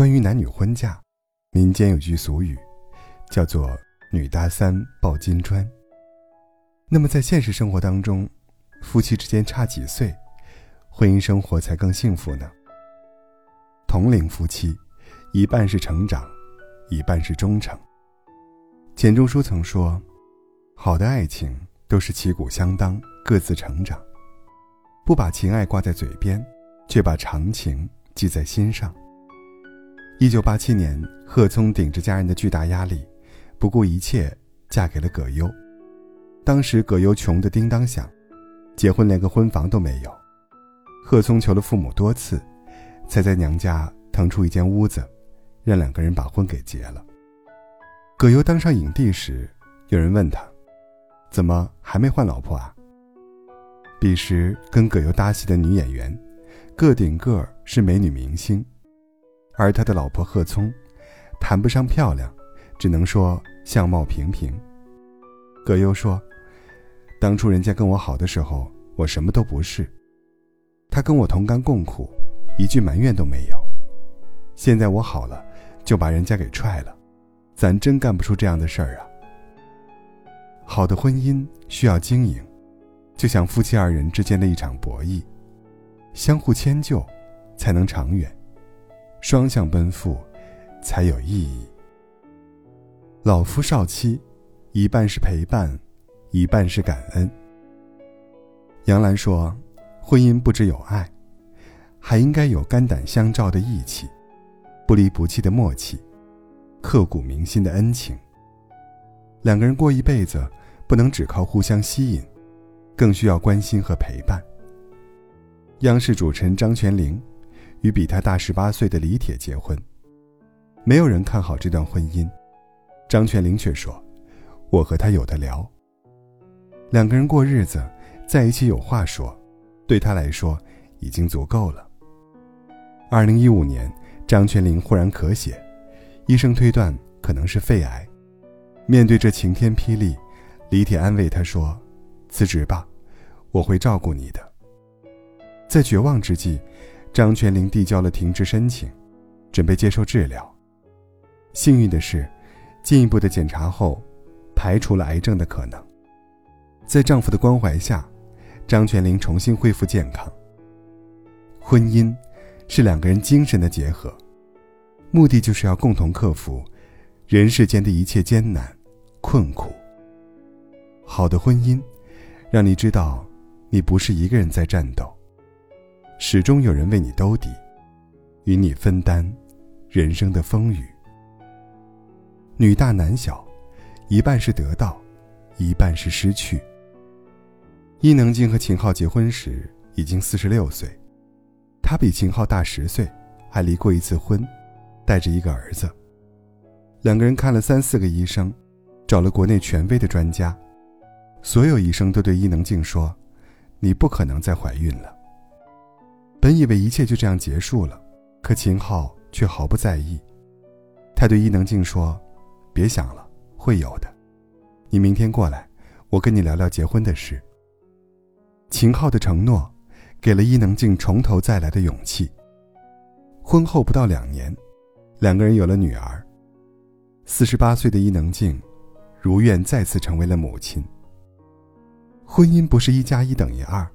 关于男女婚嫁，民间有句俗语，叫做“女大三抱金砖”。那么在现实生活当中，夫妻之间差几岁，婚姻生活才更幸福呢？同龄夫妻，一半是成长，一半是忠诚。钱钟书曾说：“好的爱情都是旗鼓相当，各自成长，不把情爱挂在嘴边，却把长情记在心上。”一九八七年，贺聪顶着家人的巨大压力，不顾一切嫁给了葛优。当时葛优穷得叮当响，结婚连个婚房都没有。贺聪求了父母多次，才在娘家腾出一间屋子，让两个人把婚给结了。葛优当上影帝时，有人问他：“怎么还没换老婆啊？”彼时跟葛优搭戏的女演员，个顶个是美女明星，而他的老婆贺聪，谈不上漂亮，只能说相貌平平。葛优说：“当初人家跟我好的时候，我什么都不是，他跟我同甘共苦，一句埋怨都没有。现在我好了，就把人家给踹了。”咱真干不出这样的事儿啊！好的婚姻需要经营，就像夫妻二人之间的一场博弈，相互迁就，才能长远；双向奔赴，才有意义。老夫少妻，一半是陪伴，一半是感恩。杨澜说：“婚姻不只有爱，还应该有肝胆相照的义气，不离不弃的默契。”刻骨铭心的恩情。两个人过一辈子，不能只靠互相吸引，更需要关心和陪伴。央视主持人张泉灵与比他大十八岁的李铁结婚，没有人看好这段婚姻，张泉灵却说：“我和他有的聊。”两个人过日子，在一起有话说，对他来说已经足够了。二零一五年，张泉灵忽然咳血。医生推断可能是肺癌，面对这晴天霹雳，李铁安慰他说：“辞职吧，我会照顾你的。”在绝望之际，张泉灵递交了停职申请，准备接受治疗。幸运的是，进一步的检查后，排除了癌症的可能。在丈夫的关怀下，张泉灵重新恢复健康。婚姻，是两个人精神的结合。目的就是要共同克服人世间的一切艰难、困苦。好的婚姻，让你知道你不是一个人在战斗，始终有人为你兜底，与你分担人生的风雨。女大男小，一半是得到，一半是失去。伊能静和秦昊结婚时已经四十六岁，她比秦昊大十岁，还离过一次婚。带着一个儿子，两个人看了三四个医生，找了国内权威的专家，所有医生都对伊能静说：“你不可能再怀孕了。”本以为一切就这样结束了，可秦昊却毫不在意，他对伊能静说：“别想了，会有的。你明天过来，我跟你聊聊结婚的事。”秦昊的承诺，给了伊能静从头再来的勇气。婚后不到两年。两个人有了女儿。四十八岁的伊能静，如愿再次成为了母亲。婚姻不是一加一等于二，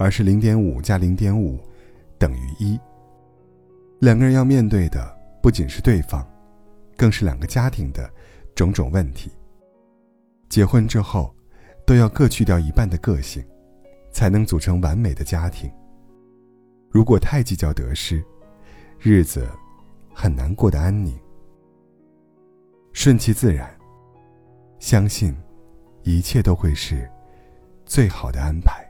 而是零点五加零点五等于一。两个人要面对的不仅是对方，更是两个家庭的种种问题。结婚之后，都要各去掉一半的个性，才能组成完美的家庭。如果太计较得失，日子。很难过得安宁，顺其自然，相信一切都会是最好的安排。